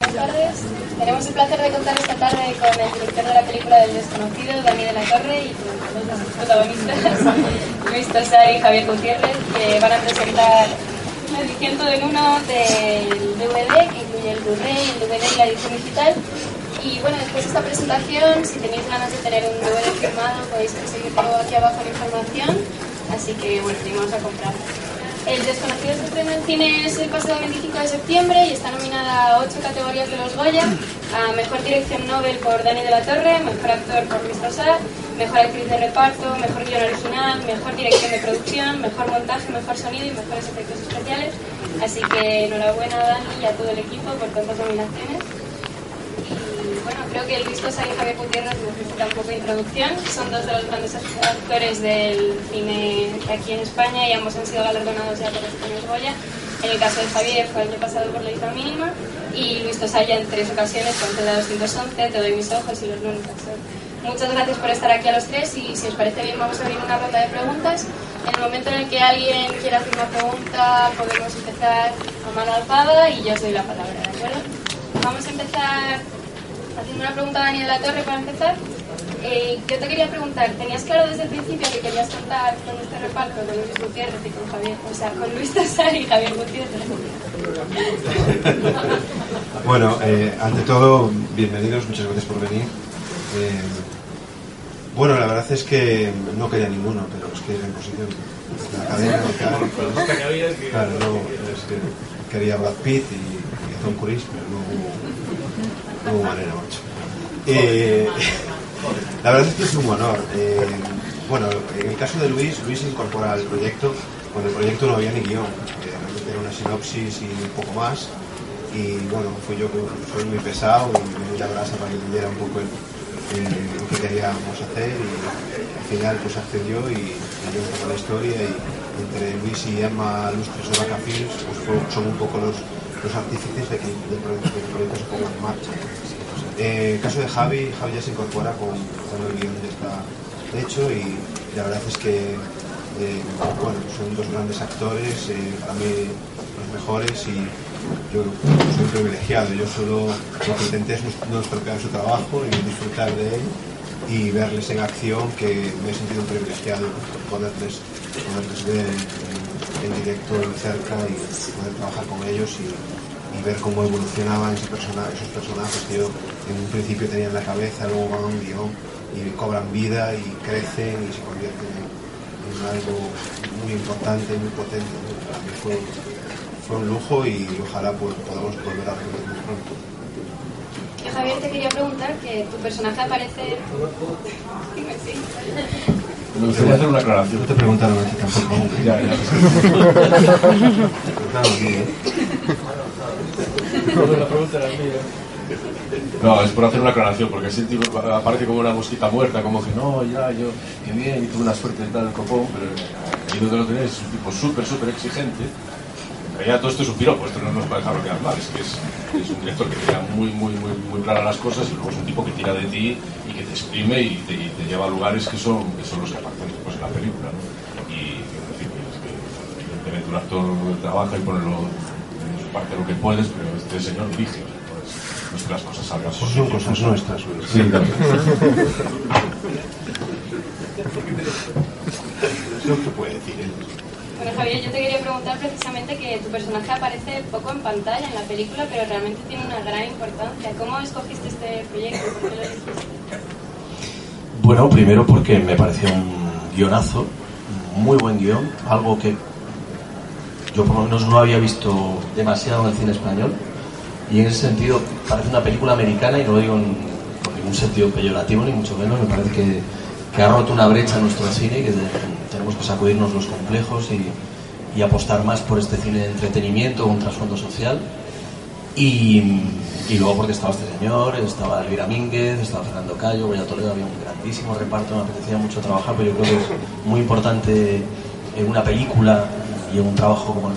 Buenas tardes. Tenemos el placer de contar esta tarde con el director de la película del desconocido, Dani de la Torre, y con los protagonistas, Luis Tosar y Javier Gutiérrez, que van a presentar la edición todo en uno del DVD, que incluye el Blu-ray, el DVD y la edición digital. Y bueno, después de esta presentación, si tenéis ganas de tener un DVD firmado, podéis conseguirlo aquí abajo en información. Así que bueno, tenemos a comprar. El Desconocido estrena en cines el pasado 25 de septiembre y está nominada a 8 categorías de los Goya, a Mejor Dirección Nobel por Dani de la Torre, Mejor Actor por Luis Tosar, Mejor Actriz de Reparto, Mejor Guión Original, Mejor Dirección de Producción, Mejor Montaje, Mejor Sonido y Mejores Efectos Especiales. Así que enhorabuena a Dani y a todo el equipo por tantas nominaciones. Bueno, creo que Luis Tosar y Javier Gutiérrez necesitan un poco de introducción. Son dos de los grandes actores del cine aquí en España y ambos han sido galardonados ya por los premios Goya. En el caso de Javier fue el año pasado por la isla mínima y Luis Tosar ya en tres ocasiones con Tela 211, Te doy mis ojos y Los lunes Muchas gracias por estar aquí a los tres y si os parece bien vamos a abrir una ronda de preguntas. En el momento en el que alguien quiera hacer una pregunta podemos empezar a mano alzada y yo os doy la palabra, ¿de acuerdo? Vamos a empezar haciendo una pregunta a Dani de la Torre para empezar. Eh, yo te quería preguntar, ¿tenías claro desde el principio que querías contar con este reparto con Luis Gutiérrez y con Javier, o sea, con Luis Tosar y Javier Gutiérrez? bueno, eh, ante todo, bienvenidos, muchas gracias por venir. Eh, bueno, la verdad es que no quería ninguno, pero es que en posición de la cadena y tal, claro, no, es que quería Brad Pitt y, y Tom Cruise, pero no hubo, manera, macho. Eh, la verdad es que es un honor. Eh, bueno, en el caso de Luis, Luis se incorpora al proyecto. Cuando el proyecto no había ni guion, eh, realmente era una sinopsis y un poco más. Y bueno, fui yo que soy muy pesado y me la brasa para que entendiera un poco lo que queríamos hacer y al final pues accedió y dio un la historia y entre Luis y Emma Lustres de Vaca Films pues son un poco los, los artífices de que del proyecto, se ponga en marcha. Eh, el caso de Javi, Javi ya se incorpora con, el guion ya está hecho y la verdad es que eh, bueno, son dos grandes actores, eh, para mí los mejores y yo soy privilegiado, yo solo lo que intenté es no estropear su trabajo y disfrutar de él y verles en acción que me he sentido privilegiado poderles, poderles ver en, en directo de cerca y poder trabajar con ellos y, ver cómo evolucionaban esos personajes que en un principio tenía en la cabeza, luego van a un guion y cobran vida y crecen y se convierten en, en algo muy importante, muy potente. Para mí fue, un lujo y ojalá pues, podamos volver a muy pronto. Javier, te quería preguntar que tu personaje aparece... Me gustaría hacer una aclaración. No te preguntaron a ti tampoco. Ya, ya. Te preguntaron a ti, ¿eh? No, es por hacer una aclaración, porque ese tipo aparece como una mosquita muerta, como que no, ya, yo, qué bien, y tuve una suerte de tal, el copón, pero ahí donde lo tenéis es un tipo súper, súper exigente. En realidad todo esto es un piropo, esto no nos puede dejarlo quedar mal, es que es, es un director que tiene muy, muy, muy, muy claras las cosas y luego es un tipo que tira de ti y que te exprime y te, y te lleva a lugares que son, que son los que aparecen después en la película. ¿no? Y, en fin, es que evidentemente un actor trabaja y pone lo- en su parte lo que puedes, pero este señor dirige, entonces no es que las cosas salgan por Son cosas nuestras. Sí. Es lo que puede decir él. Bueno, Javier, yo te quería preguntar precisamente que tu personaje aparece poco en pantalla en la película, pero realmente tiene una gran importancia. ¿Cómo escogiste este proyecto? ¿Por qué lo? Bueno, primero porque me pareció un guionazo, muy buen guion, algo que yo por lo menos no había visto demasiado en el cine español. Y en ese sentido parece una película americana y no lo digo en, ningún sentido peyorativo, ni mucho menos. Me parece que, ha roto una brecha en nuestro cine que tenemos que sacudirnos los complejos y, y apostar más por este cine de entretenimiento un trasfondo social. Y, y luego porque estaba este señor, estaba Elvira Mínguez, estaba Fernando Cayo, Goya Toledo, había un grandísimo reparto, me apetecía mucho trabajar, pero yo creo que es muy importante en una película y en un trabajo como el...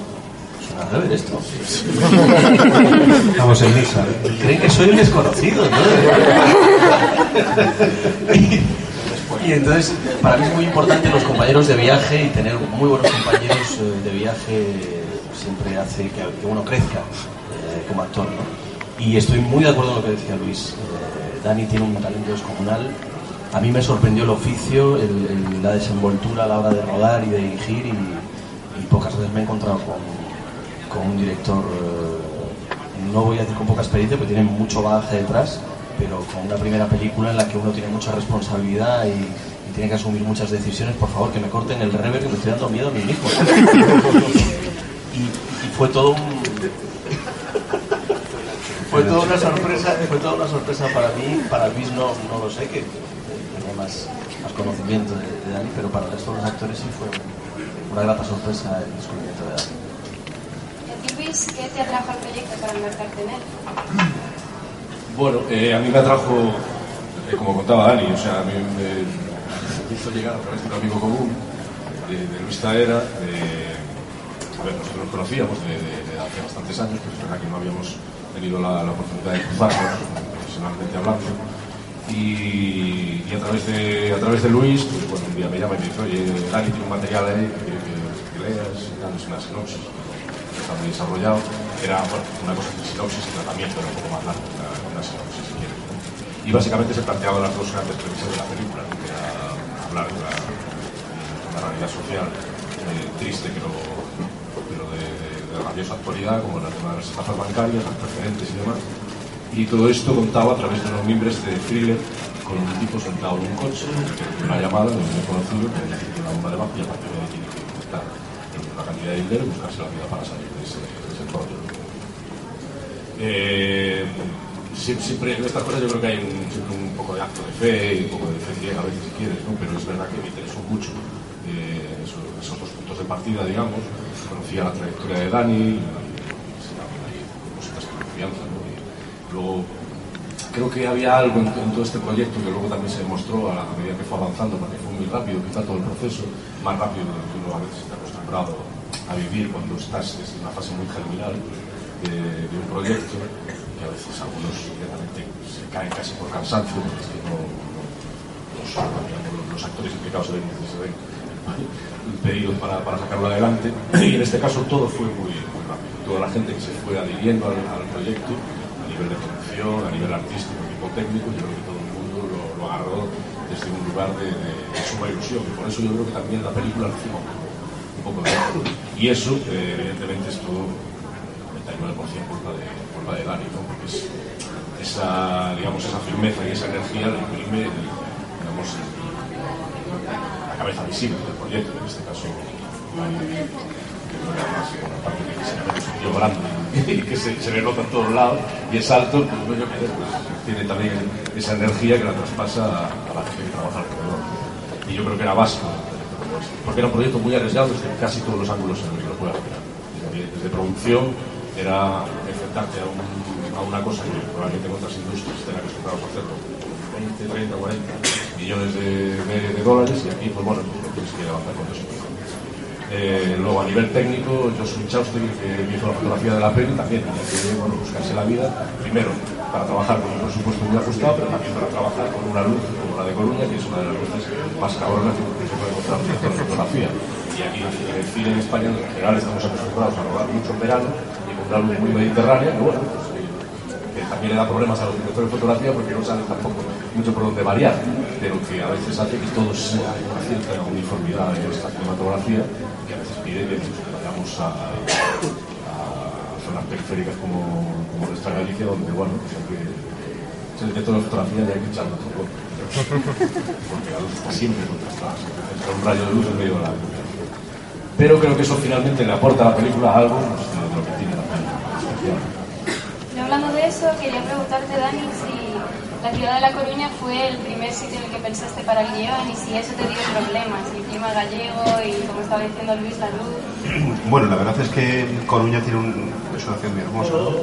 Suena al revés esto. Estamos en misa. Creen que soy un desconocido, ¿no? y, entonces, para mí es muy importante los compañeros de viaje y tener muy buenos compañeros eh, de viaje siempre hace que, uno crezca eh, como actor, ¿no? Y estoy muy de acuerdo con lo que decía Luis. Eh, Dani tiene un talento descomunal. A mí me sorprendió el oficio, el- el- la desenvoltura a la hora de rodar y de dirigir y, y pocas veces me he encontrado con, con un director, eh, no voy a decir con poca experiencia, porque tiene mucho bagaje detrás, pero con una primera película en la que uno tiene mucha responsabilidad y, tiene que asumir muchas decisiones. Por favor, que me corten el rever, que me estoy dando miedo a mí mismo. y, fue todo un, fue toda una sorpresa, fue toda una sorpresa para mí, para Luis no, no lo sé, que tenía más, conocimiento de, de Dani, pero para el resto de los actores sí fue una grata sorpresa el descubrimiento de Dani. ¿Y a ti, Luis, qué te atrajo al proyecto para embarcarte en él? Bueno, eh, a mí me atrajo, eh, como contaba Dani, o sea, a mí me, me hizo llegar a través de un amigo común, de, Luis Taera, a ver, nosotros nos conocíamos de, hace bastantes años, pero es verdad que no habíamos tenido la, oportunidad de cruzarnos, profesionalmente hablando, y, a, través de, a través de Luis, pues bueno, un día me llama y me dice, oye, Dani tiene un material ahí que que, que leas, una sinopsis, está muy desarrollado, era una cosa de sinopsis y tratamiento, era un poco más largo, Y básicamente se planteaban las dos grandes premisas de la película, que era hablar de la, realidad social eh, triste, pero, pero de, de, de rabiosa actualidad, como las estafas bancarias, las precedentes y demás. Y todo esto contaba a través de unos miembros de thriller con un tipo sentado en un coche, una llamada de un desconocido que necesita una bomba de bajo y a partir de ahí tiene que buscar una cantidad de dinero y buscarse la vida para salir de ese, de rollo. Eh, siempre en estas cosas yo creo que hay un, poco de acto de fe y un poco de fe ciega a veces si quieres, ¿no? pero es verdad que me interesó mucho eh, esos, esos dos puntos de partida, digamos. Conocía la trayectoria de Dani, y cositas con confianza. ¿no? Y luego creo que había algo en, todo este proyecto que luego también se demostró a, la medida que fue avanzando, porque fue muy rápido, quizá todo el proceso, más rápido de lo que uno a veces está acostumbrado a vivir cuando estás en una fase muy germinal de, de un proyecto, que a veces algunos directamente se caen casi por cansancio, porque es que no, los, actores implicados se ven, se ven impedidos para, para sacarlo adelante. Y en este caso todo fue muy, rápido. Toda la gente que se fue adhiriendo al, proyecto, a nivel de producción, a nivel artístico, equipo técnico, yo creo que todo el mundo lo, agarró desde un lugar de, de, suma ilusión. Y por eso yo creo que también la película recibe un poco de. Y eso, eh, evidentemente, es todo 99% culpa de, culpa de Dani, ¿no? Porque es esa, digamos, esa firmeza y esa energía la imprime, digamos, la cabeza visible del proyecto, en este caso, tío grande que se, se le nota en todos lados y es alto, pues yo pues, tiene también esa energía que la traspasa a, la gente que trabaja alrededor. Y yo creo que era básico, porque era un proyecto muy arriesgado desde casi todos los ángulos en los que lo puedas mirar. Desde, desde producción era enfrentarte a, un, a una cosa que probablemente en otras industrias estén acostumbrados a hacerlo 20, 30, 40 millones de, dólares y aquí pues bueno, pues, tienes que avanzar con eso. Eh, luego a nivel técnico, yo soy Chaustegui, que me hizo la fotografía de la peli, también tenía que bueno, buscarse la vida, primero para trabajar con un presupuesto muy ajustado, pero también para trabajar con una luz como la de Coruña, que es una de las luces más cabronas que se puede encontrar en la fotografía. Y aquí en el cine en España en general estamos acostumbrados a rodar mucho en verano luz muy mediterránea, que bueno, pues, que también le da problemas a los directores de fotografía porque no saben tampoco mucho por dónde variar, pero que a veces hace que todo sea una cierta uniformidad en esta cinematografía que a veces pide que vayamos a, a zonas periféricas como, como nuestra Galicia, donde bueno, pues hay que es el director de fotografía y hay que echarlo todo. Porque la luz está siempre contrastada, entra un rayo de luz en medio de la luz. Pero creo que eso finalmente le aporta a la película algo pues, de lo que tiene la película. Y hablando de eso, quería preguntarte, Dani, si la ciudad de La Coruña fue el primer sitio en el que pensaste para el guion y si eso te dio problemas, el clima gallego y como estaba diciendo Luis, la luz. Bueno, la verdad es que Coruña tiene un, es una ciudad muy hermosa. ¿no?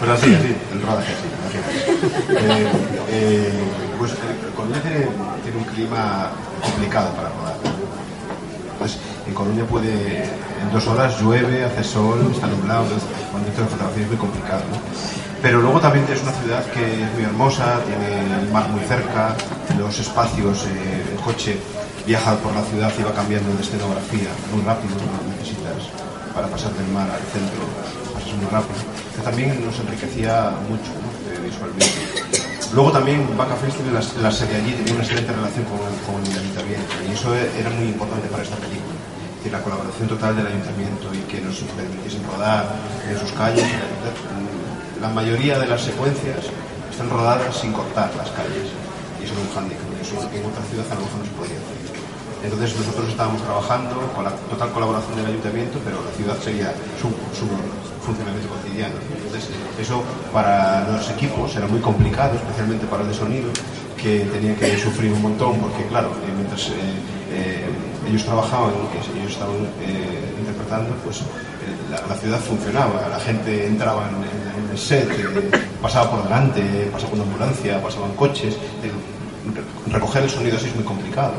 Pues así, así, el rodaje así. así. Eh, eh, pues eh, Coruña tiene, un clima complicado para rodar. Entonces, en Coruña puede, en dos horas llueve, hace sol, está nublado, entonces cuando de fotografía es muy complicado. ¿no? Pero luego también es una ciudad que es muy hermosa, tiene el mar muy cerca, los espacios, eh, el coche viaja por la ciudad y va cambiando de escenografía muy rápido, no necesitas para pasar del mar al centro, pasas muy rápido. Que también nos enriquecía mucho ¿no? Eh, visualmente. Luego también Vaca Festival, la, la sede allí, tenía una excelente relación con, con el ayuntamiento y eso era muy importante para esta película. Es la colaboración total del ayuntamiento y que nos permitiesen rodar en sus calles. La mayoría de las secuencias están rodadas sin cortar las calles y eso es un hándicap, eso en otra ciudad a lo mejor no se hacer. Entonces nosotros estábamos trabajando con la total colaboración del ayuntamiento, pero la ciudad seguía su, funcionamiento cotidiano. Entonces eso para los equipos era muy complicado, especialmente para el de sonido, que tenía que sufrir un montón, porque claro, eh, mientras eh, eh, ellos trabajaban, ellos estaban interpretando, pues la, ciudad funcionaba, la gente entraba en, en el set, pasaba por delante, pasaba con ambulancia, pasaban coches. Recoger el sonido así es muy complicado.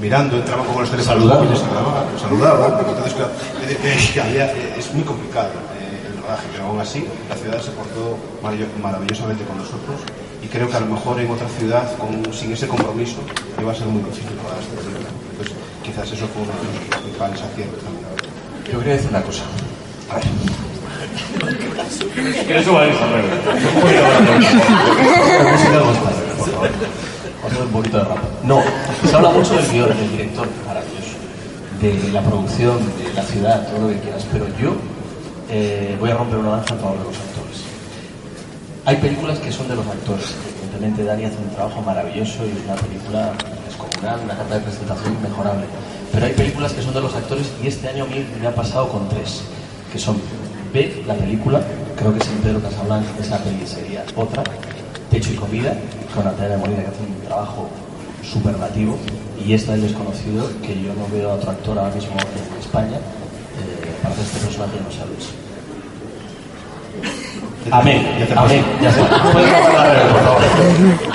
Mirando, entraban con los teléfonos Saludando. móviles, saludaban, saludaban. Entonces, claro, eh, eh, había- eh, es muy complicado eh, el rodaje, pero aún así la ciudad se portó marav- maravillosamente con nosotros y creo que a lo mejor en otra ciudad con- sin ese compromiso iba a ser muy difícil rodar esta película. Entonces, quizás eso fue uno de los principales aciertos. también. Yo quería decir una cosa. A ver. Que eso, Vamos a un poquito de rap. No, se habla mucho del guion, del director, maravilloso, de la producción, de la ciudad, todo lo que quieras, pero yo eh, voy a romper una lanza en favor de los actores. Hay películas que son de los actores. Evidentemente Dani hace un trabajo maravilloso y es una película descomunal, una carta de presentación inmejorable. Pero hay películas que son de los actores y este año a mí me ha pasado con tres, que son la película, creo que sin Pedro Casablanca esa peli sería otra, Techo y Comida, con Natalia Molina que hace un trabajo superlativo, y esta El Desconocido, que yo no veo a otro actor ahora mismo en España eh, para hacer este personaje no sabes. Amén, Ya te amén, ya favor.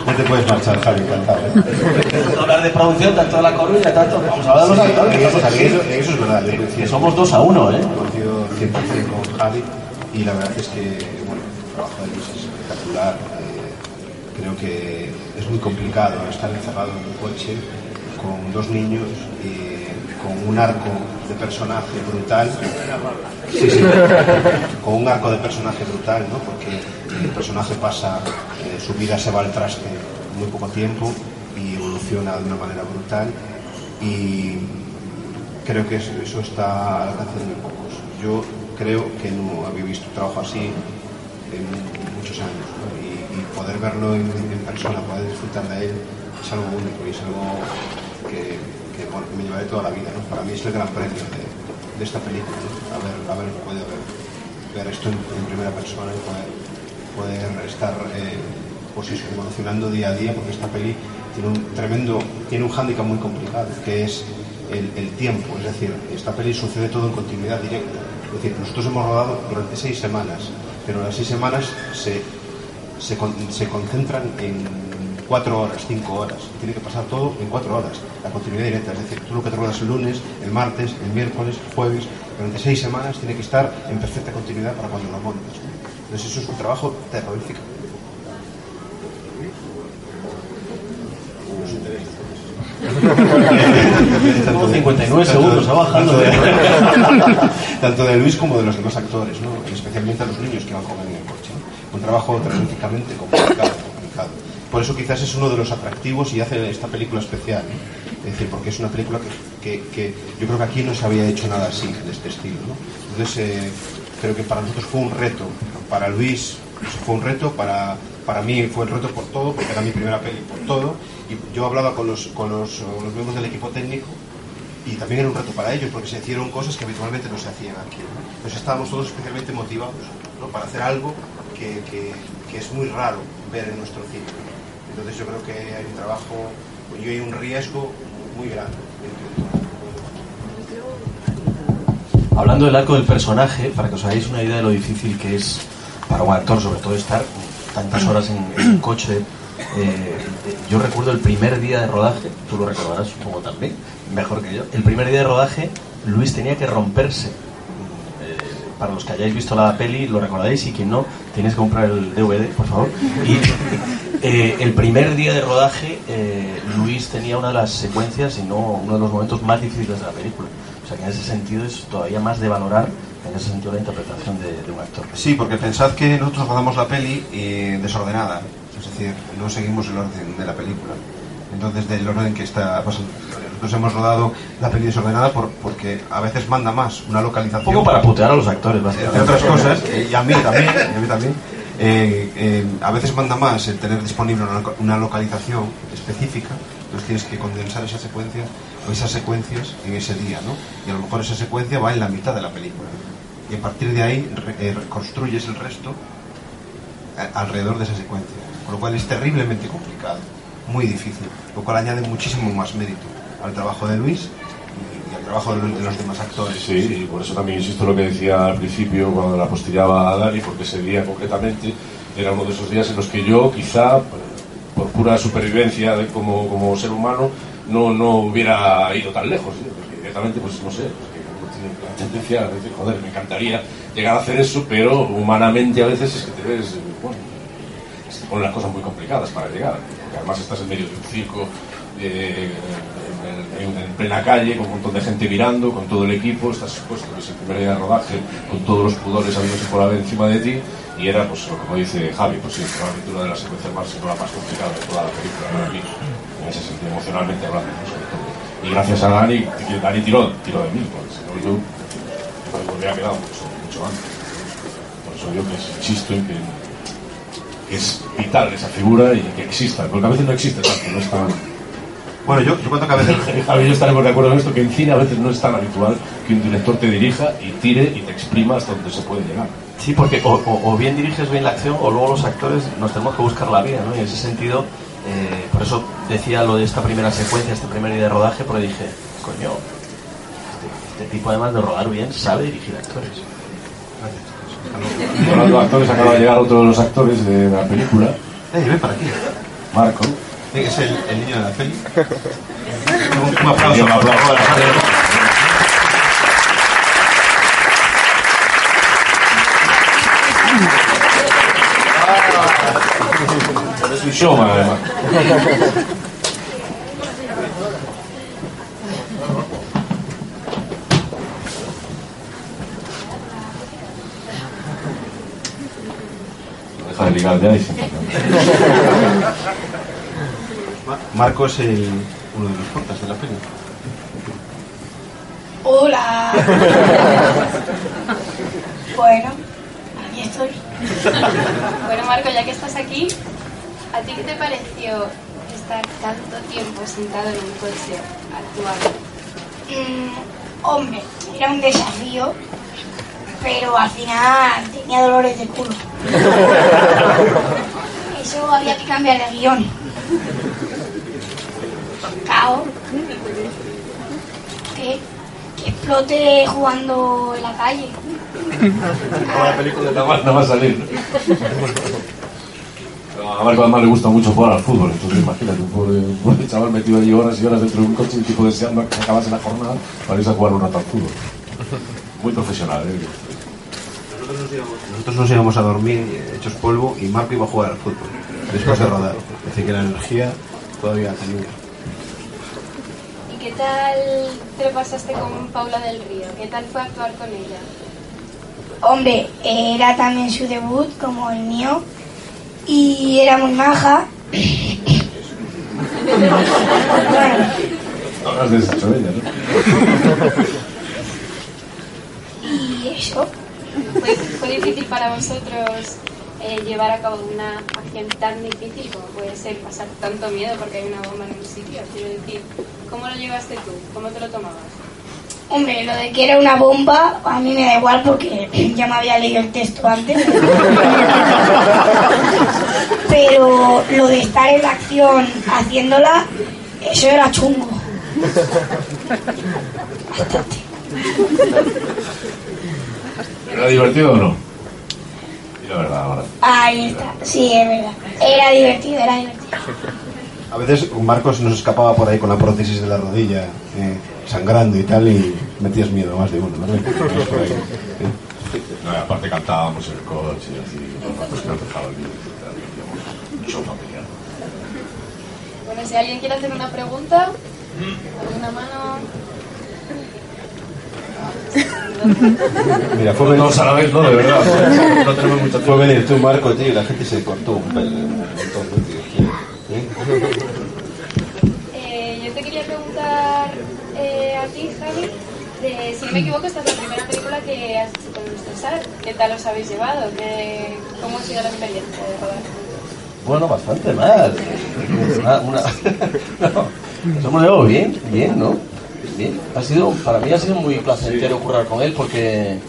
Ya te puedes marchar, Javi, encantado. ¿eh? Hablar de producción, tanto de la Coruña, tanto. Vamos a hablar de los actores, eso, eso- es verdad. yo Que somos dos a uno, ¿eh? coincido 100% con Javi y la verdad es que bueno, el trabajo de Luis es espectacular. Creo que es muy complicado estar encerrado en un coche con dos niños y con un arco de personaje brutal. Con un arco de personaje brutal, ¿no? Porque el personaje pasa, eh, su vida se va al traste muy poco tiempo y evoluciona de una manera brutal y creo que eso, está al alcance de muy pocos. Yo creo que no había visto trabajo así en muchos años. Verlo en, en persona, poder disfrutar de él es algo único y es algo que, me llevaré toda la vida. ¿no? Para mí es el gran premio de, de esta película, ¿no? haber, haber podido ver, ver esto en, en primera persona y poder, poder estar eh, pues eso, evolucionando día a día porque esta peli tiene un tremendo, tiene un hándicap muy complicado que es el, el tiempo, es decir, esta peli sucede todo en continuidad directa. Es decir, nosotros hemos rodado durante seis semanas, pero las seis semanas se, se, con- se concentran en cuatro horas, cinco horas. Tiene que pasar todo en cuatro horas. La continuidad directa, es decir, tú lo que te ruedas el lunes, el martes, el miércoles, el jueves, durante seis semanas tiene que estar en perfecta continuidad para cuando lo montes. Entonces eso es un trabajo terrorífico. Nos interesa. Como 59 segundos, va bajando tanto de- tanto de Luis como de los demás actores, ¿no? Especialmente a los niños que van él en el coche. ¿no? Un trabajo terroríficamente complicado, complicado. Por eso quizás es uno de los atractivos y hace esta película especial. ¿no? Es decir, porque es una película que, que- que yo creo que aquí no se había hecho nada así, de este estilo. ¿no? Entonces, eh, creo que para nosotros fue un reto. Para Luis fue un reto, para, para mí fue el reto por todo, porque era mi primera peli por todo. Y yo hablaba con los, con los, los miembros del equipo técnico y también era un reto para ellos porque se hicieron cosas que habitualmente no se hacían aquí. ¿no? Entonces estábamos todos especialmente motivados ¿no? para hacer algo que, que, que es muy raro ver en nuestro cine. Entonces yo creo que hay un trabajo y hay un riesgo muy grande. Hablando del arco del personaje, para que os hagáis una idea de lo difícil que es para un actor, sobre todo estar tantas horas en, en coche. Eh, yo recuerdo el primer día de rodaje, tú lo recordarás supongo también, mejor que yo. El primer día de rodaje, Luis tenía que romperse. Eh, para los que hayáis visto la peli, lo recordaréis y quien no, tenéis que comprar el DVD, por favor. Y eh, el primer día de rodaje, Luis tenía una de las secuencias, y no uno de los momentos más difíciles de la película. O sea que en ese sentido es todavía más de valorar, en ese sentido, la interpretación de, un actor. Sí, porque pensad que nosotros rodamos la peli desordenada, es decir, no seguimos el orden de la película. Entonces, del orden que está pasando. Nosotros hemos rodado la peli desordenada por, porque a veces manda más una Un localización. poco para putear a los actores, entre básicamente. otras cosas, eh, y a mí también, y a mí también, eh, eh, a veces manda más el tener disponible una, loca- una localización específica, entonces tienes que condensar esas secuencias o esas secuencias en ese día, ¿no? Y a lo mejor esa secuencia va en la mitad de la película. Y a partir de ahí re- eh, reconstruyes el resto alrededor de esa secuencia, con lo cual es terriblemente complicado, muy difícil, lo cual añade muchísimo más mérito al trabajo de Luis y, al trabajo de los, de los demás actores. Sí, y por eso también insisto en lo que decía al principio cuando la apostillaba a Dani, porque ese día concretamente era uno de esos días en los que yo, quizá, por pura supervivencia de- como, como ser humano, no, no hubiera ido tan lejos. ¿sí? Porque directamente, pues no sé, tiene la tendencia a decir, joder, me encantaría llegar a hacer eso, pero humanamente a veces es que te ves, se ponen las cosas muy complicadas para llegar, porque además estás en medio de un circo, eh, en, en- en plena calle, con un montón de gente mirando, con todo el equipo, estás supuesto que es el primer día de rodaje, con todos los pudores habidos por haber encima de ti, y era, pues, como dice Javi, pues sí, probablemente una de las secuencias más, no la más complicada de toda la película, para mí, en ese sentido, emocionalmente hablando, sobre todo. Y gracias a Dani, Dani tiró, tiró de mí, porque si no yo me hubiera quedado mucho, mucho antes. Por eso yo que insisto en que es vital esa figura y que exista, porque a veces no existe tanto, no es tan... Bueno, yo, yo cuento que a veces Javi yo estaremos de acuerdo en esto, que en cine a veces no es tan habitual que un director te dirija y tire y te exprima hasta donde se puede llegar. Sí, porque o, o- o bien diriges bien la acción o luego los actores nos tenemos que buscar la vida, ¿no? Y en ese sentido, eh, por eso decía lo de esta primera secuencia, este primer día de rodaje, porque dije, coño, este, este tipo además de rodar bien sabe dirigir actores. Hablando de actores, acaba de llegar otro de los actores de la película, Eh, ven para aquí. Marco. Es el, el niño de la peli. Un, un aplauso. Un aplauso. Es un showman, además. Ya y se Marco es el, uno de los cortas de la peli. Hola. bueno, aquí estoy. Bueno, Marco, ya que estás aquí, ¿a ti qué te pareció estar tanto tiempo sentado en un coche actuando? Mm, hombre, era un desafío, pero al final tenía dolores de culo. Eso había que cambiar de guion. Cao. Que, que explote jugando en la calle. la película nada más, nada más salir. ¿no? A Marco además le gusta mucho jugar al fútbol, entonces imagínate, un pobre, un pobre chaval metido allí horas y horas dentro de un coche y tipo deseando que acabase la jornada para irse a jugar un rato al fútbol. Muy profesional, ¿eh? Nosotros nos, íbamos, nosotros nos íbamos a dormir hechos polvo y Marco iba a jugar al fútbol después de rodar. Es decir, que la energía todavía tenía. ¿Y qué tal te lo pasaste con Paula del Río? ¿Qué tal fue actuar con ella? Hombre, era también su debut como el mío y era muy maja. bueno, No has deshecho de ella, ¿no? y eso. ¿Fue, fue difícil para vosotros eh, llevar a cabo una acción tan difícil como puede ser pasar tanto miedo porque hay una bomba en un sitio? Quiero decir, ¿cómo lo llevaste tú? ¿Cómo te lo tomabas? Hombre, lo de que era una bomba, a mí me da igual porque ya me había leído el texto antes. Pero lo de estar en la acción haciéndola, eso era chungo. Bastante. ¿Era divertido o no? Y la verdad, ahora. Ahí está, sí, es verdad. Era divertido, era divertido. A veces Marcos nos escapaba por ahí con la prótesis de la rodilla, eh, sangrando y tal, y metías miedo más de uno, ¿no? Aparte cantábamos en el coche y así, pues nos dejaba el vídeo y tal, y familiar. Bueno, si alguien quiere hacer una pregunta, alguna mano. Mira, fue Todos venir, a la vez, no, de verdad. No tenemos mucho fue tiempo. venir tú, Marco, tío, y la gente se cortó un pelo, un montón, ¿no, tío? ¿Eh? Eh, yo te quería preguntar eh, a ti, Javi, de, si no me equivoco, esta es la primera película que has hecho con César. ¿Qué tal os habéis llevado? ¿Qué, ¿Cómo ha sido la experiencia de rodar? Bueno, bastante mal. Una, una... No, nos hemos llevado bien, bien, ¿no? Bien. Ha sido, para mí ha sido muy placentero currar con él porque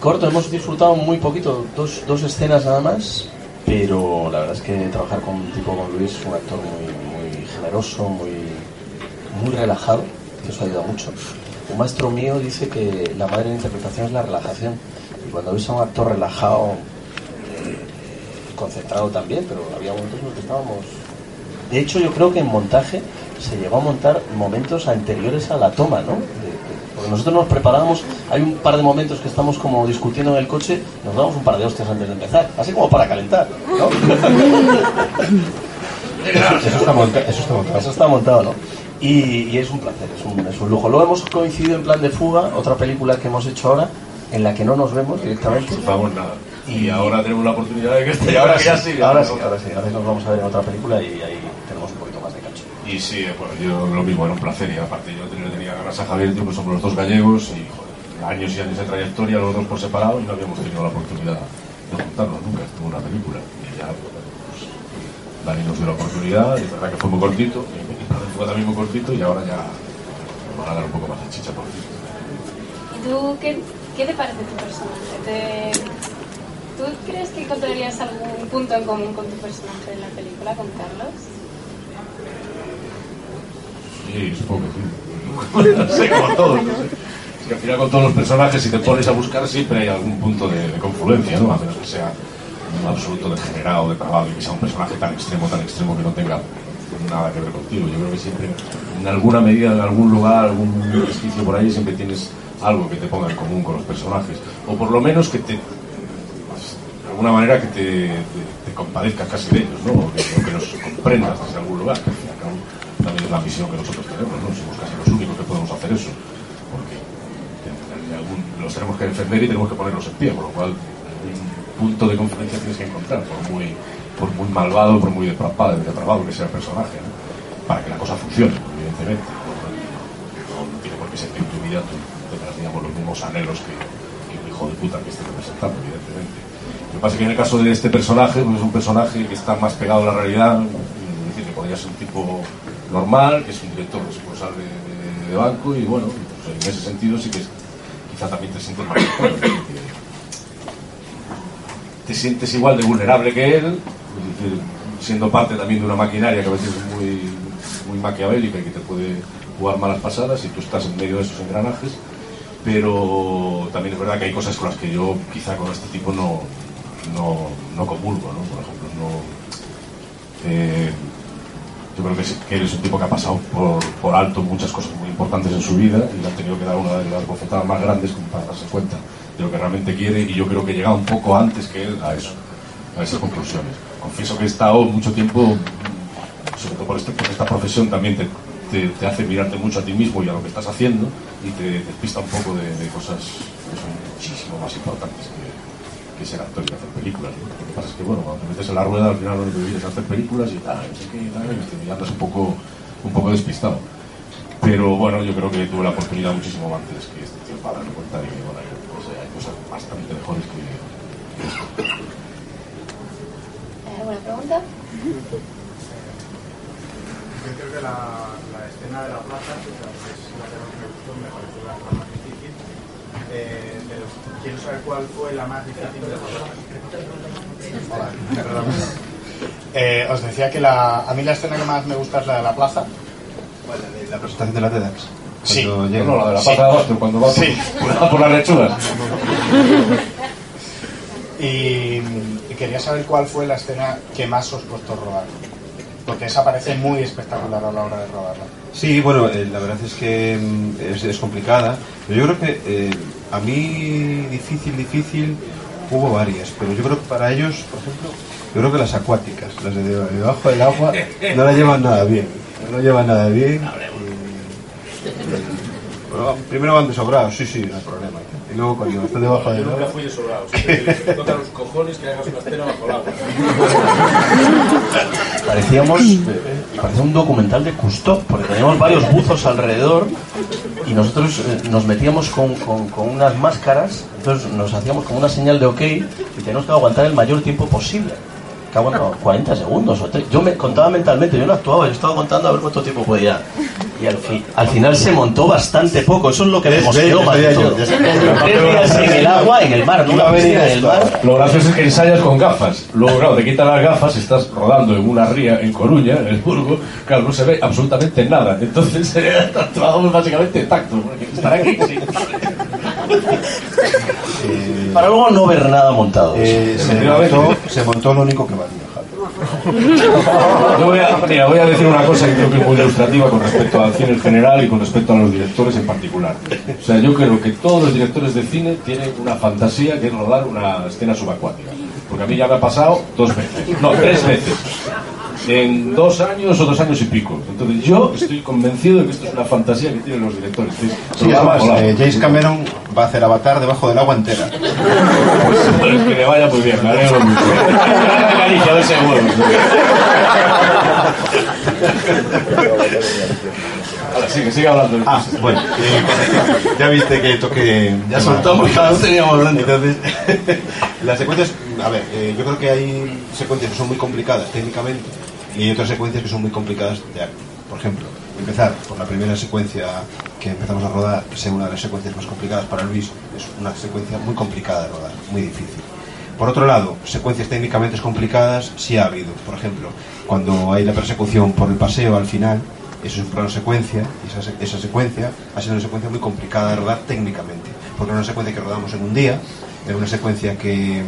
corto, hemos disfrutado muy poquito, dos, dos escenas nada más, pero la verdad es que trabajar con un tipo como Luis, un actor muy, muy generoso, muy, muy relajado, que eso ha ayudado mucho. Un maestro mío dice que la madre de la interpretación es la relajación. Y cuando ves a un actor relajado, eh, concentrado también, pero había momentos en los que estábamos... De hecho, yo creo que en montaje se llegó a montar momentos anteriores a la toma, ¿no? Porque nosotros nos preparábamos, hay un par de momentos que estamos como discutiendo en el coche, nos damos un par de hostias antes de empezar, así como para calentar, ¿no? Eso está, monta- eso está montado. Eso está montado, ¿no? Y, y es un placer, es un, es un lujo. Luego hemos coincidido en plan de fuga, otra película que hemos hecho ahora, en la que no nos vemos directamente. No nada. Y Y- ahora tenemos la oportunidad de que esté Y ahora sí, ya sí, ahora sí, ahora sí. Ahora sí nos vamos a ver en otra película y ahí tenemos un poquito más de cacho. Y sí, eh, bueno, yo lo mismo, era un placer. Y aparte, yo tenía, tenía ganas a Javier, tío, pues somos los dos gallegos y joder, años y años de trayectoria, los dos por separado, y no habíamos tenido la oportunidad de juntarnos nunca. Estuvo una película. Y ya, pues, Dani nos dio la oportunidad, y es verdad que fue muy cortito, y fue también muy cortito, y ahora ya nos van a dar un poco más de chicha por fin. ¿Y tú qué, qué te parece tu personaje? ¿Te- ¿Tú crees que encontrarías algún punto en común con tu personaje en la película, con Carlos? Sí, supongo que sí. No todos. no al final con todos los personajes, si te pones a buscar, siempre hay algún punto de, confluencia, ¿no? A menos que sea un absoluto degenerado, depravado, y que sea un personaje tan extremo, tan extremo que no tenga nada que ver contigo. Yo creo que siempre, en alguna medida, en algún lugar, algún resquicio por ahí, siempre tienes algo que te ponga en común con los personajes. O por lo menos que te, pues, de alguna manera que te, te- te compadezcas casi de ellos, ¿no? O que, o que los comprendas desde algún lugar, que al fin y al cabo también es la misión que nosotros tenemos, ¿no? Somos casi los únicos que podemos hacer eso, porque algún- los tenemos que defender y tenemos que ponerlos en pie, con lo cual un punto de conferencia tienes que encontrar, por muy, por muy malvado, por muy depravado, depravado que sea el personaje, ¿no? para que la cosa funcione, evidentemente. No, no tiene por qué ser que en tu vida tú tengas, digamos, los mismos anhelos que, que un hijo de puta que esté representando, evidentemente. Lo que pasa es que en el caso de este personaje, pues es un personaje que está más pegado a la realidad, es decir, que podría ser un tipo normal, que es un director responsable de, banco, y bueno, pues en ese sentido sí que es- quizá también te sientes más te sientes igual de vulnerable que él, es decir, siendo parte también de una maquinaria que a veces es muy, muy maquiavélica y que te puede jugar malas pasadas y tú estás en medio de esos engranajes, pero también es verdad que hay cosas con las que yo quizá con este tipo no, no, no comulgo, ¿no? Por ejemplo, no... eh, yo creo que, él es un tipo que ha pasado por, alto muchas cosas muy importantes en su vida y le han tenido que dar una de las bofetadas más grandes como para darse cuenta de lo que realmente quiere y yo creo que he llegado un poco antes que él a eso, a esas conclusiones. Confieso que he estado mucho tiempo, sobre todo por, este- esta profesión también te hace mirarte mucho a ti mismo y a lo que estás haciendo y te despista un poco de, de cosas que son muchísimo más importantes que, que ser actor y hacer películas. ¿no? Lo que pasa es que, bueno, cuando te metes en la rueda, al final lo único que quieres es hacer películas y tal, no sé qué, y tal, y andas un poco, un poco despistado. Pero bueno, yo creo que tuve la oportunidad muchísimo antes que este tío para darme cuenta de que bueno, hay, pues, hay cosas bastante mejores que, que esto. ¿Alguna pregunta? Yo creo que la, la escena de la plaza, sea, es la que más me saber cuál fue la más difícil de perdón. Eh, os decía que la, a mí la escena que más me gusta es la de la plaza. La presentación de la TEDx. Sí. Llega- no, la de la Sí. pata de abasto, cuando va Sí. por, por las lechugas. Y, y quería saber cuál fue la escena que más os costó rodar. Porque esa parece muy espectacular a la hora de rodarla. Sí, bueno, eh, la verdad es que mm, es, es complicada. Pero yo creo que eh, a mí difícil, difícil, hubo varias. Pero yo creo que para ellos, por ejemplo, yo creo que las acuáticas, las de deba- debajo del agua, no la llevan nada bien. No llevan nada bien. Bueno, primero van de sobrados, sí, sí, no hay problema. Y luego cuando están debajo del agua... fui de sobrado. Siempre toca los cojones que hagas una escena bajo el agua. Parecíamos, eh, parecía un documental de Cousteau, porque teníamos varios buzos alrededor y nosotros eh, nos metíamos con, con- con unas máscaras, entonces nos hacíamos como una señal de ok y teníamos que aguantar el mayor tiempo posible. Que aguantaba 40 segundos o tres. Yo me contaba mentalmente, yo no actuaba, yo estaba contando a ver cuánto tiempo podía. Y al, fi- al final se montó bastante poco, eso es lo que vemos yo en el agua, en el mar, una piscina en. Lo gracioso es que ensayas con gafas. Luego, claro, te quitan las gafas, estás rodando en una ría en Coruña, en el Burgo, claro, no se ve absolutamente nada. Entonces, eh, trabajamos básicamente tacto, porque estar aquí, sí. Para luego no ver nada montado. eh, se, montó, se montó lo único que valía. Yo voy a, mira, voy a decir una cosa que creo que es muy ilustrativa con respecto al cine en general y con respecto a los directores en particular. O sea, yo creo que todos los directores de cine tienen una fantasía que es rodar una escena subacuática. Porque a mí ya me ha pasado dos veces, no, tres veces. En dos años o dos años y pico. Entonces yo estoy convencido de que esto es una fantasía que tienen los directores. Sí, además, eh, James Cameron va a hacer Avatar debajo del agua entera. Pues que le vaya muy bien, me alegro mucho. De ese Ahora sigue, sigue hablando. Ah, bueno, eh, ya viste que toque. Ya soltamos, cada uno teníamos hablando. Entonces, las secuencias, a ver, eh, yo creo que hay secuencias que son muy complicadas técnicamente y hay otras secuencias que son muy complicadas de acto. Por ejemplo, empezar por la primera secuencia que empezamos a rodar, que sea una de las secuencias más complicadas para Luis, es una secuencia muy complicada de rodar, muy difícil. Por otro lado, secuencias técnicamente complicadas sí ha habido. Por ejemplo, cuando hay la persecución por el paseo al final, es un plano secuencia, y esa, esa secuencia ha sido una secuencia muy complicada de rodar técnicamente, porque era una secuencia que rodamos en un día, era una secuencia que,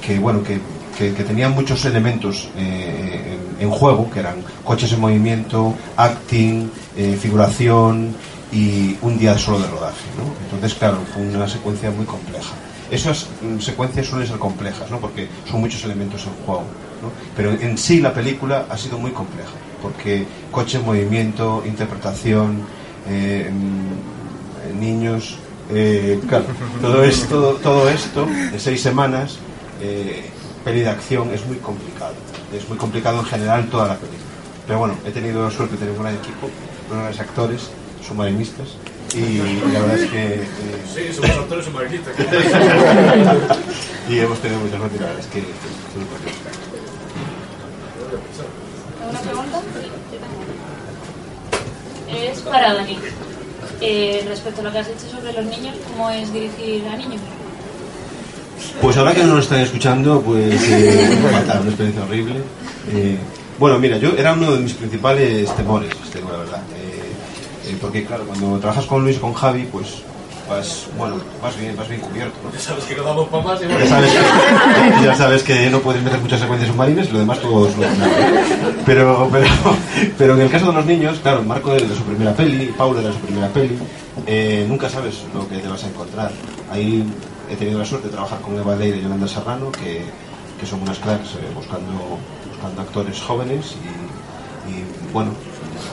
que bueno, que, que- tenía muchos elementos eh, en, en juego, que eran coches en movimiento, acting, eh, figuración y un día solo de rodaje, ¿no? Entonces, claro, fue una secuencia muy compleja. Esas mm, secuencias suelen ser complejas, ¿no? Porque son muchos elementos en juego. Pero en sí la película ha sido muy compleja, porque coche en movimiento, interpretación, eh, mm, niños, eh, claro, todo esto, todo esto seis semanas, eh, peli de acción es muy complicado. Es muy complicado en general toda la película. Pero bueno, he tenido la suerte de tener un gran equipo, unos grandes actores, submarinistas, y la verdad es que... eh, Sí, somos actores submarinistas. y hemos tenido muchas suerte, la verdad es que... ¿Alguna pregunta? Es para Dani. Eh, respecto a lo que has dicho sobre los niños, ¿cómo es dirigir a niños? Pues ahora que no nos están escuchando, pues eh, fatal, una experiencia horrible. Eh, bueno, mira, yo era uno de mis principales temores, te digo la verdad. Eh, eh, porque claro, cuando trabajas con Luis con Javi, pues vas, bueno, vas bien, vas bien cubierto, ¿no? Sabes que no damos Ya sabes, que, ya sabes que no puedes meter muchas secuencias submarinas y lo demás todo es solucionable. Pero, pero, pero en el caso de los niños, claro, Marco era de su primera peli, Paula era de su primera peli, eh, nunca sabes lo que te vas a encontrar. Ahí he tenido la suerte de trabajar con Eva Leire y Yolanda Serrano, que, que son unas cracks eh, buscando, buscando actores jóvenes y, y, bueno,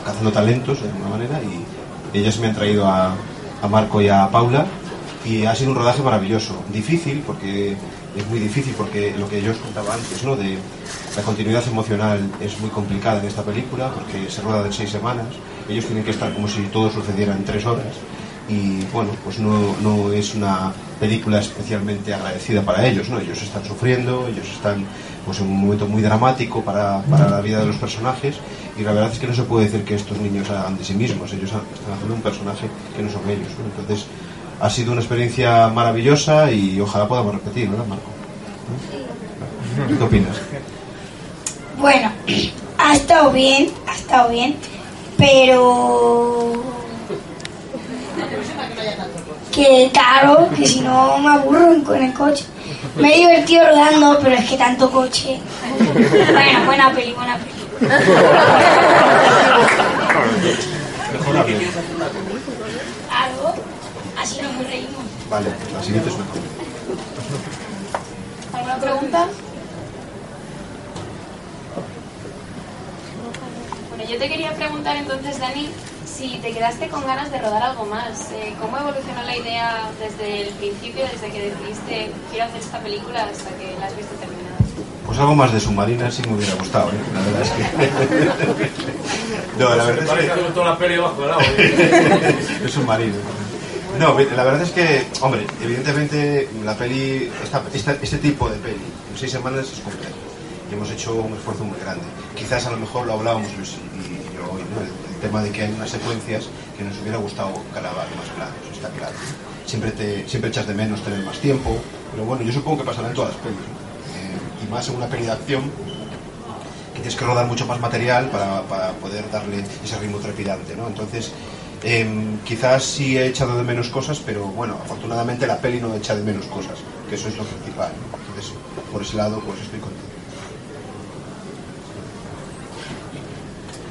cazando talentos de alguna manera y ellas me han traído a, a Marco y a Paula y ha sido un rodaje maravilloso. Difícil, porque es muy difícil, porque lo que yo os contaba antes, ¿no? De la continuidad emocional es muy complicada en esta película, porque se rueda en seis semanas. Ellos tienen que estar como si todo sucediera en tres horas. Y bueno, pues no, no es una película especialmente agradecida para ellos, ¿no? Ellos están sufriendo, ellos están pues en un momento muy dramático para, para la vida de los personajes y la verdad es que no se puede decir que estos niños hagan de sí mismos, ellos están haciendo un personaje que no son ellos. Entonces, ha sido una experiencia maravillosa y ojalá podamos repetir, ¿verdad, Marco? ¿Qué opinas? Bueno, ha estado bien, ha estado bien, pero... Que claro, que si no me aburro con el coche. Me he divertido rodando, pero es que tanto coche. Bueno, buena peli, buena peli. Algo, así nos reímos. Vale, la siguiente es mejor. ¿Alguna pregunta? Bueno, yo te quería preguntar entonces, Dani, si te quedaste con ganas de rodar algo más. Eh, ¿Cómo evolucionó la idea desde el principio, desde que decidiste quiero hacer esta película hasta que la has visto terminada? Pues algo más de submarina sí me hubiera gustado, ¿eh? La verdad es que... no, la verdad es que... Parece toda la peli bajo del agua. es submarino. No, la verdad es que, hombre, evidentemente la peli, esta, esta- este tipo de peli, en seis semanas es complejo. Y hemos hecho un esfuerzo muy grande. Quizás a lo mejor lo hablábamos Luis y yo hoy, ¿no? El, el tema de que hay unas secuencias que nos hubiera gustado grabar más planos, está claro. Siempre, te, siempre echas de menos tener más tiempo, pero bueno, yo supongo que pasará en todas las pelis. ¿no? Eh, y más en una peli de acción que tienes que rodar mucho más material para, para poder darle ese ritmo trepidante, ¿no? Entonces, em, quizás sí he echado de menos cosas, pero bueno, afortunadamente la peli no echa de menos cosas, que eso es lo principal, ¿no? Entonces, por ese lado, pues estoy contento.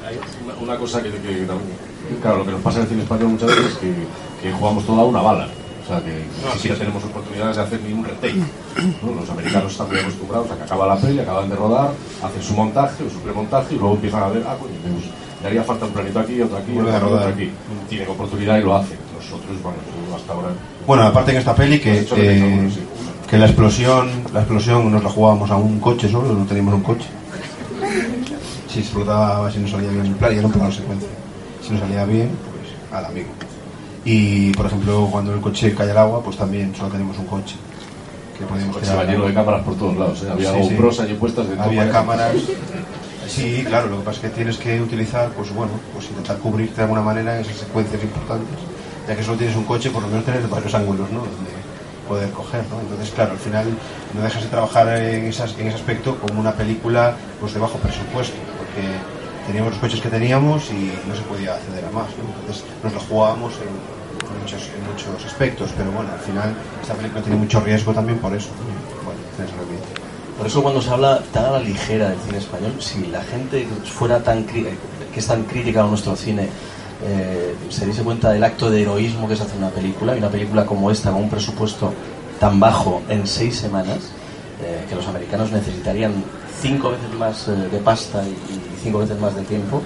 Hay una, cosa que, que- claro, lo que nos pasa en el cine español muchas veces es que, que jugamos toda una bala. O sea, que ni siquiera tenemos oportunidades de hacer ni un retake. ¿no? Los americanos están muy acostumbrados a que acaba la peli, acaban de rodar, hacen su montaje o su premontaje y luego empiezan a ver, ah, coño, gus- me haría falta un planito aquí, otro aquí, otro aquí, otro rodar. aquí. Tienen oportunidad y lo hacen. Nosotros, bueno, hasta ahora... Bueno, aparte en esta peli que, eh, que la explosión, la explosión nos la jugábamos a un coche solo, no teníamos un coche. Si explotaba, si no salía bien el plan, y era un plano secuencia. Si no salía bien, pues al amigo. Y por ejemplo, cuando el coche cae al agua, pues también solo tenemos un coche. Que Pues va al lleno de cámaras por todos lados. ¿eh? Había Sí, sí. GoPros allí puestas de Había toma. cámaras. Sí, claro, lo que pasa es que tienes que utilizar, pues bueno, pues intentar cubrirte de alguna manera en esas secuencias importantes. Ya que solo tienes un coche, por lo menos tener varios ángulos, ¿no? Donde poder coger, ¿no? Entonces, claro, al final no dejas de trabajar en, esas, en ese aspecto como una película pues de bajo presupuesto, porque teníamos los coches que teníamos y no se podía acceder a más, ¿no? Entonces nos lo jugábamos en, muchos, en muchos aspectos, pero bueno, al final esta película tiene mucho riesgo también por eso. ¿no? Por eso cuando se habla tan a la ligera del cine español, si la gente fuera tan eh, que es tan crítica a nuestro cine eh, se diese cuenta del acto de heroísmo que es hacer una película, y una película como esta, con un presupuesto tan bajo en seis semanas, eh, que los americanos necesitarían cinco veces más eh, de pasta y, y cinco veces más de tiempo,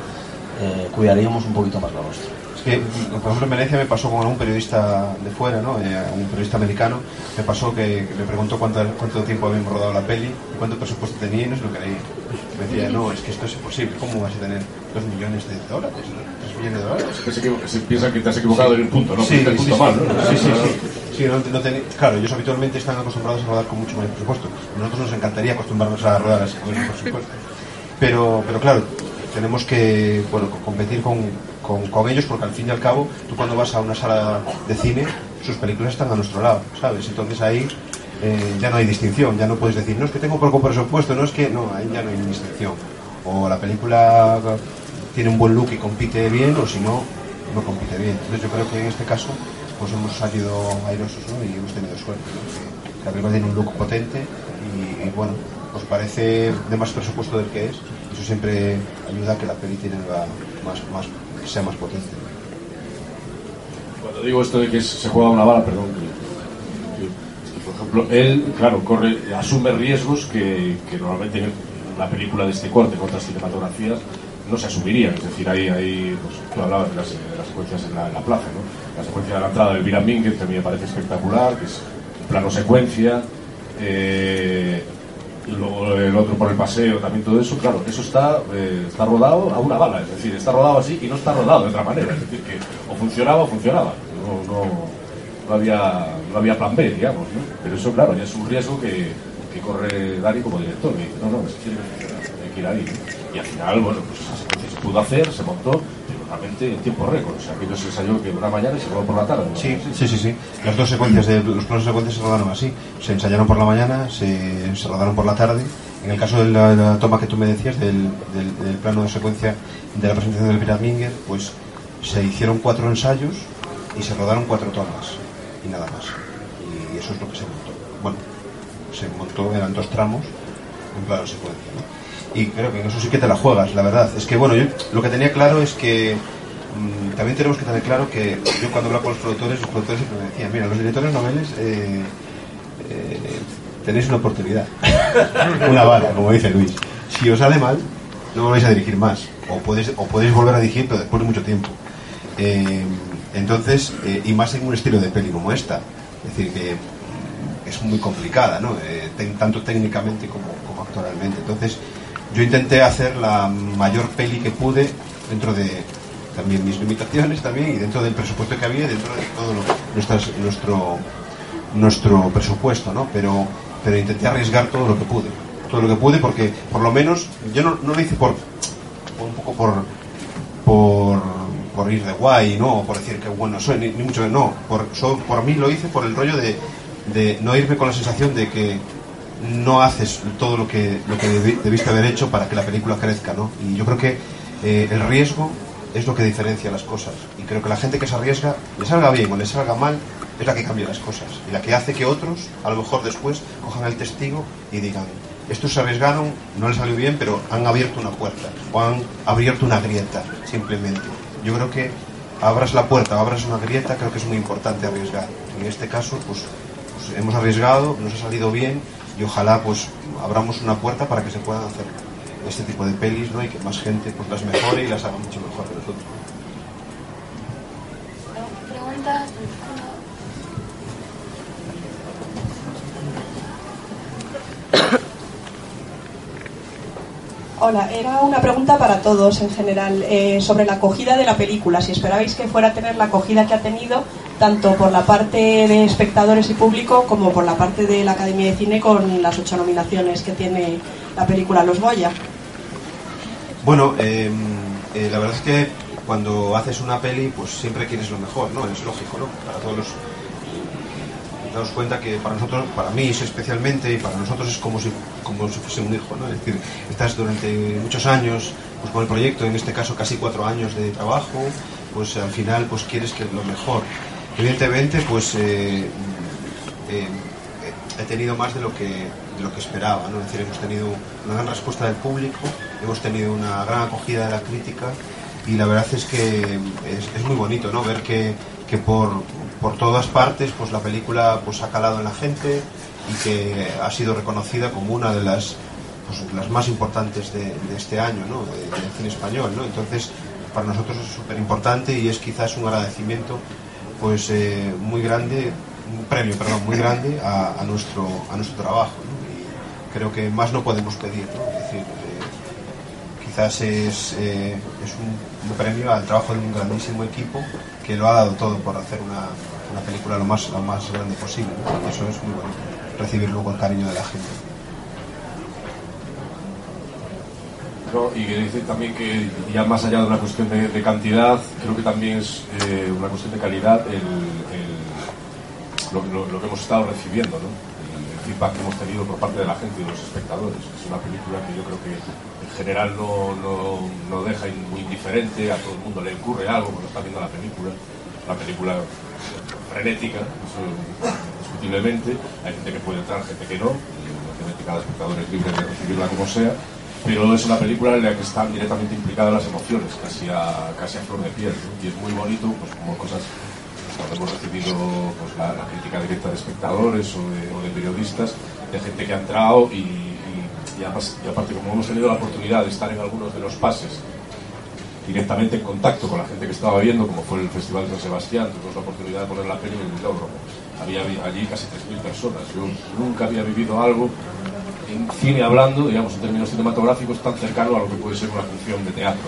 eh, cuidaríamos un poquito más la nuestra. Es que, por ejemplo, en Venecia me pasó con un periodista de fuera, ¿no? Eh, un periodista americano, me pasó que, me preguntó cuánto, cuánto tiempo habíamos rodado la peli, y cuánto presupuesto tenía y no se lo creía. Me decía, no, es que esto es imposible, ¿cómo vas a tener dos millones de dólares? ¿no? ¿Tres millones de dólares? Que se, piensa que te has equivocado en el punto, ¿no? Sí, sí, punto sí. mal, ¿no? Sí, sí, sí. Sí, no, no teni- claro, ellos habitualmente están acostumbrados a rodar con mucho mayor presupuesto. A nosotros nos encantaría acostumbrarnos a rodar así con ese presupuesto. Pero, pero claro, tenemos que bueno, co- competir con, con, ellos porque al fin y al cabo, tú cuando vas a una sala de cine, sus películas están a nuestro lado, ¿sabes? Entonces ahí eh, ya no hay distinción, ya no puedes decir, no es que tengo poco presupuesto, no es que, no, ahí ya no hay distinción. O la película tiene un buen look y compite bien, o si no, no compite bien. Entonces yo creo que en este caso pues hemos salido airosos ¿no? y hemos tenido suerte. la película tiene un look potente y, bueno, pues parece de más presupuesto del que es. Eso siempre ayuda a que la peli tenga más, más, sea más potente. Cuando digo esto de que se juega una bala, perdón, que- por ejemplo, él, claro, corre, asume riesgos que, que normalmente en una película de este corte, en otras cinematografías, no se asumirían. Es decir, hay, hay pues, tú hablabas de las, de las secuencias en la, en la plaza, ¿no? La secuencia de la entrada del Vira Mínguez, que a mí me parece espectacular, que es plano secuencia, eh, el otro por el paseo, también todo eso, claro, eso está, eh, está rodado a una bala, es decir, está rodado así y no está rodado de otra manera, es decir, que o funcionaba o funcionaba, no, no, no había, no había plan B, digamos, ¿no? Pero eso, claro, ya es un riesgo que, que corre Dani como director, que dice, no, no, es que hay que ir ahí. Y al final, bueno, pues se pudo hacer, se montó, realmente en tiempo récord. O sea, aquello se ensayó que una mañana y se rodó por la tarde. ¿no? Sí, sí, sí, sí. Las dos secuencias de los planos secuencias se rodaron así. Se ensayaron por la mañana, se rodaron por la tarde. En el caso de la, toma que tú me decías del, plano de secuencia de la presentación del Pirat Minger, pues se hicieron cuatro ensayos y se rodaron cuatro tomas y nada más. Y eso es lo que se montó. Bueno, se montó, eran dos tramos en plano secuencia. ¿no? Y creo que en eso sí que te la juegas, la verdad. Es que bueno, yo lo que tenía claro es que mm, también tenemos que tener claro que yo cuando hablaba con los productores, los productores siempre me decían, mira, los directores noveles eh, eh, tenéis una oportunidad, una bala, como dice Luis. Si os sale mal, no volvéis a dirigir más, o podéis, o podéis volver a dirigir, pero después de mucho tiempo. Eh, entonces, eh, y más en un estilo de peli como esta, es decir, que es muy complicada, ¿no? Eh, tanto técnicamente como, como actoralmente. Entonces, yo intenté hacer la mayor peli que pude dentro de también mis limitaciones también y dentro del presupuesto que había, dentro de todo nuestras- nuestro nuestro presupuesto, ¿no? Pero, pero intenté arriesgar todo lo que pude, todo lo que pude porque por lo menos yo no, no lo hice por, por un poco por, por, por ir de guay, ¿no? O por decir que bueno soy, ni, ni mucho que no, por, so- por mí lo hice por el rollo de, de no irme con la sensación de que no haces todo lo que, lo que debi- debiste haber hecho para que la película crezca, ¿no? Y yo creo que eh, el riesgo es lo que diferencia las cosas. Y creo que la gente que se arriesga, le salga bien o le salga mal, es la que cambia las cosas. Y la que hace que otros, a lo mejor después, cojan el testigo y digan, estos se arriesgaron, no les salió bien, pero han abierto una puerta o han abierto una grieta, simplemente. Yo creo que abras la puerta abras una grieta, creo que es muy importante arriesgar. En este caso, pues, pues hemos arriesgado, nos ha salido bien y ojalá pues abramos una puerta para que se puedan hacer este tipo de pelis ¿no? y que más gente pues las mejore y las haga mucho mejor que nosotros. ¿Preguntas? Hola, era una pregunta para todos en general eh, sobre la acogida de la película. Si esperabais que fuera a tener la acogida que ha tenido, tanto por la parte de espectadores y público como por la parte de la Academia de Cine con las ocho nominaciones que tiene la película Los Goya. Bueno, eh, eh, la verdad es que cuando haces una peli, pues siempre quieres lo mejor, ¿no? Es lógico, ¿no? Para todos los... Daos cuenta que para nosotros, para mí especialmente, y para nosotros es como si, como si fuese un hijo, ¿no? Es decir, estás durante muchos años pues, con el proyecto, en este caso casi cuatro años de trabajo, pues al final pues quieres que lo mejor. Evidentemente, pues eh, eh, he tenido más de lo que de lo que esperaba, ¿no? Es decir, hemos tenido una gran respuesta del público, hemos tenido una gran acogida de la crítica y la verdad es que es, muy bonito, ¿no? Ver que, que por, por todas partes, pues la película pues ha calado en la gente y que ha sido reconocida como una de las pues, las más importantes de, de este año, ¿no? De- del cine español, ¿no? Entonces, para nosotros es súper importante y es quizás un agradecimiento pues eh, muy grande, un premio, perdón, muy grande a, nuestro a nuestro trabajo. Y creo que más no podemos pedir. Quizás es, eh, un, premio al trabajo de un grandísimo equipo que lo ha dado todo por hacer una, una película lo más, lo más grande posible. eso es muy bonito, recibir luego el cariño de la gente. Y que dice también que ya más allá de una cuestión de, cantidad, creo que también es eh, una cuestión de calidad lo, que hemos estado recibiendo. Feedback que hemos tenido por parte de la gente y de los espectadores. Es una película que yo creo que en general no, no, no deja muy indiferente, a todo el mundo le ocurre algo cuando está viendo la película. La película frenética, indiscutiblemente. Hay gente que puede entrar, gente que no. Obviamente cada espectador es libre de recibirla como sea pero es una película en la que están directamente implicadas las emociones, casi a, casi a flor de piel, ¿no? y es muy bonito, pues como cosas, cuando hemos recibido pues, la, crítica directa de espectadores o de, periodistas, de gente que ha entrado y, y- aparte como hemos tenido la oportunidad de estar en algunos de los pases directamente en contacto con la gente que estaba viendo, como fue el Festival de San Sebastián, tuvimos la oportunidad de poner la peli en el Milódromo. Había allí casi 3.000 personas. Yo nunca había vivido algo en cine hablando, digamos, en términos cinematográficos, tan cercano a lo que puede ser una función de teatro,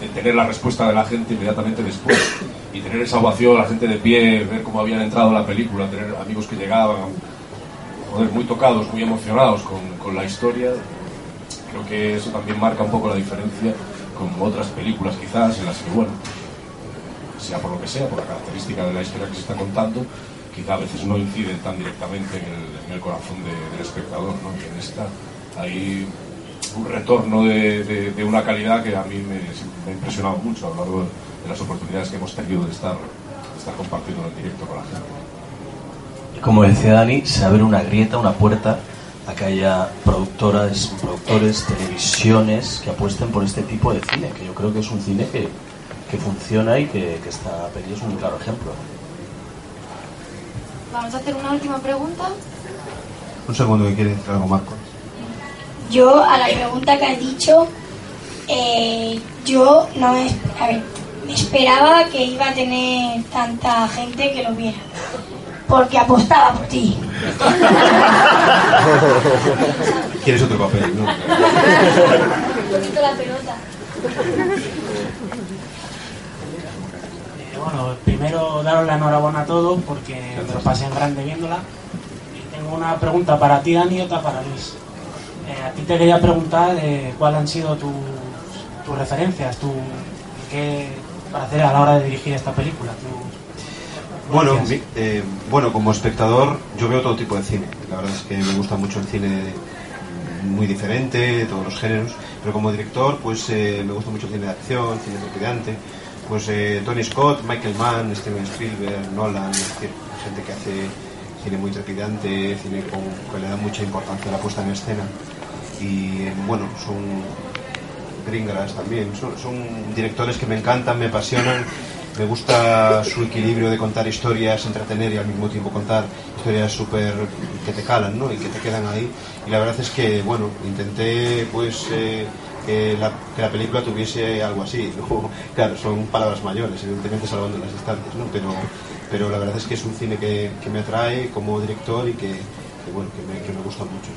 de tener la respuesta de la gente inmediatamente después y tener esa ovación, la gente de pie, ver cómo habían entrado en la película, tener amigos que llegaban, joder, muy tocados, muy emocionados con, con la historia. Creo que eso también marca un poco la diferencia como otras películas quizás en las que, bueno, sea por lo que sea, por la característica de la historia que se está contando, quizá a veces no inciden tan directamente en el, en el corazón de- del espectador, ¿no? Y en esta hay un retorno de, de- de una calidad que a mí me, me ha impresionado mucho a lo largo de las oportunidades que hemos tenido de estar, de estar compartiendo en directo con la gente. Como decía Dani, se abre una grieta, una puerta a que haya productoras, productores, televisiones que apuesten por este tipo de cine, que yo creo que es un cine que, que funciona y que, que esta peli es un claro ejemplo. Vamos a hacer una última pregunta. Un segundo que quiere decir algo Marco. Yo, a la pregunta que has dicho, eh, yo no me, a ver, me esperaba que iba a tener tanta gente que lo viera. Porque apostaba por ti. Quieres otro papel, ¿no? Un poquito la pelota. Eh, Bueno, primero daros la enhorabuena a todos porque me lo pasé en grande viéndola. Y tengo una pregunta para ti, Dani, y otra para Luis. Eh, a ti te quería preguntar eh, cuáles han sido tus, tus referencias, tu, qué, para hacer a la hora de dirigir esta película. tu- Bueno, mi- eh, bueno, como espectador yo veo todo tipo de cine. La verdad es que me gusta mucho el cine muy diferente, de todos los géneros. Pero como director, pues eh, me gusta mucho el cine de acción, cine trepidante. Pues eh, Tony Scott, Michael Mann, Steven Spielberg, Nolan, es decir, gente que hace cine muy trepidante, cine con, que le da mucha importancia a la puesta en escena. Y bueno, son Greengrass también. Son, directores que me encantan, me apasionan. Me gusta su equilibrio de contar historias, entretener y al mismo tiempo contar historias súper que te calan, ¿no? Y que te quedan ahí. Y la verdad es que, bueno, intenté, pues, eh, que, la, película tuviese algo así. Luego, claro, son palabras mayores, evidentemente salvando las distancias, ¿no? Pero, pero la verdad es que es un cine que, que me atrae como director y que, que, bueno, que me, que me gusta mucho.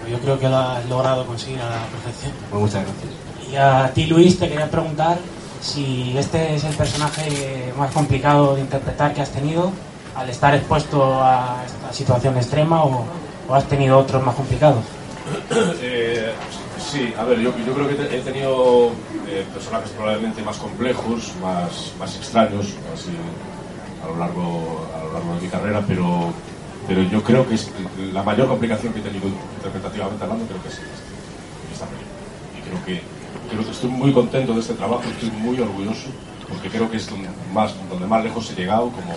Pues yo creo que lo has logrado conseguir a la perfección. Bueno, muchas gracias. Y a ti, Luis, te quería preguntar si este es el personaje más complicado de interpretar que has tenido al estar expuesto a esta situación extrema o, o has tenido otros más complicados. Eh, sí, a ver, yo, yo creo que te- he tenido eh, personajes probablemente más complejos, más, más extraños, así a lo largo a lo largo de mi carrera, pero pero yo creo que es la mayor complicación que he tenido interpretativamente hablando creo que es esta, película. Y creo que creo que estoy muy contento de este trabajo, estoy muy orgulloso porque creo que es donde más donde más lejos he llegado como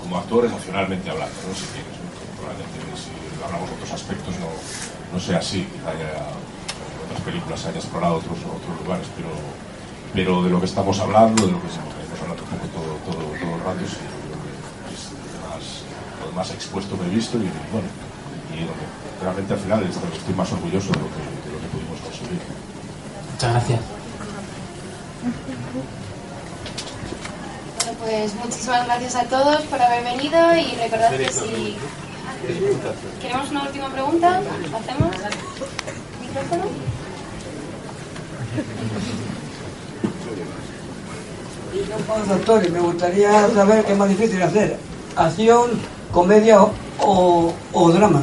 como actor emocionalmente hablando, ¿no? Si quieres, probablemente si hablamos de otros aspectos no, no sea así, quizá haya otras películas haya explorado otros, otros lugares, pero, pero de lo que estamos hablando, de lo que estamos hablando un poco todo, todo, todo el rato, sí, yo creo que es donde más, donde más expuesto me he visto y bueno, y realmente al final estoy, estoy más orgulloso de lo que, de lo que pudimos conseguir. Muchas gracias. Bueno, pues muchísimas gracias a todos por haber venido y recordad que si queremos una última pregunta, ¿la hacemos? ¿Micrófono? Yo como doctor y me gustaría saber qué es más difícil hacer, acción, comedia o, o- o drama.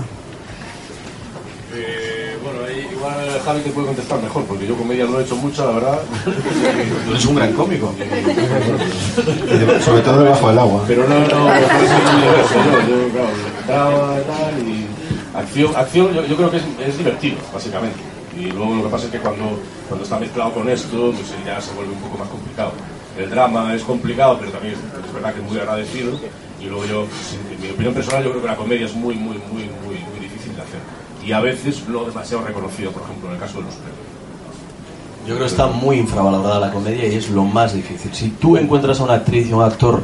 Eh, bueno, ahí igual Javi te puede contestar mejor, porque yo comedia no he hecho mucho, la verdad. Tú eres un gran cómico. Sobre todo debajo del agua. Pero no, no, por eso universo, yo, yo, claro, tal, y acción, acción yo, yo creo que es, es divertido, básicamente. Y luego lo que pasa es que cuando, cuando está mezclado con esto, pues ya se vuelve un poco más complicado. El drama es complicado, pero también es, es verdad que es muy agradecido. Y luego yo, en mi opinión personal, yo creo que la comedia es muy, muy, muy, muy, muy difícil de hacer. Y a veces no demasiado reconocido, por ejemplo, en el caso de los premios. Yo creo que está muy infravalorada la comedia y es lo más difícil. Si tú encuentras a una actriz y un actor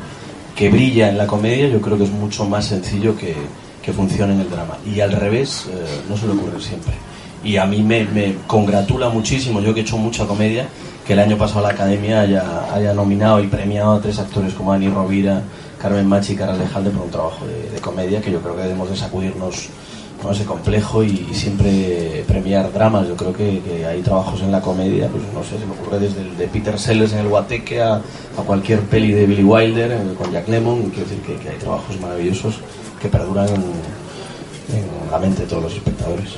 que brilla en la comedia, yo creo que es mucho más sencillo que, que funcione en el drama. Y al revés, eh, no suele ocurrir siempre. Y a mí me, me congratula muchísimo, yo que he hecho mucha comedia, que el año pasado la Academia haya, haya nominado y premiado a tres actores como Ani Rovira, Carmen Machi y Carlos Alejandre por un trabajo de, de comedia que yo creo que debemos de sacudirnos ¿no? ese complejo y, y siempre premiar dramas. Yo creo que, que hay trabajos en la comedia, pues no sé, se me ocurre desde el de Peter Sellers en el Guateque a, a cualquier peli de Billy Wilder eh, con Jack Lemmon. Quiero decir que, que hay trabajos maravillosos que perduran en, en la mente de todos los espectadores.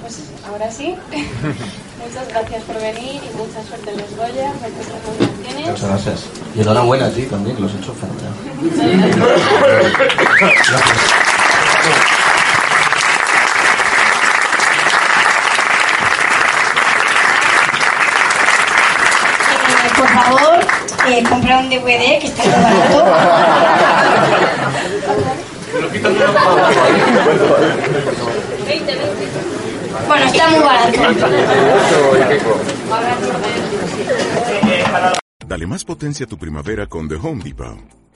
pues ahora sí. Muchas gracias por venir y mucha suerte en los Goya. Muchas gracias. Y enhorabuena a ti también, que lo has hecho fenomenal. Eh, por favor, eh, compra un DVD que está muy barato. Bueno, está muy barato. Dale más potencia a tu primavera con The Home Depot.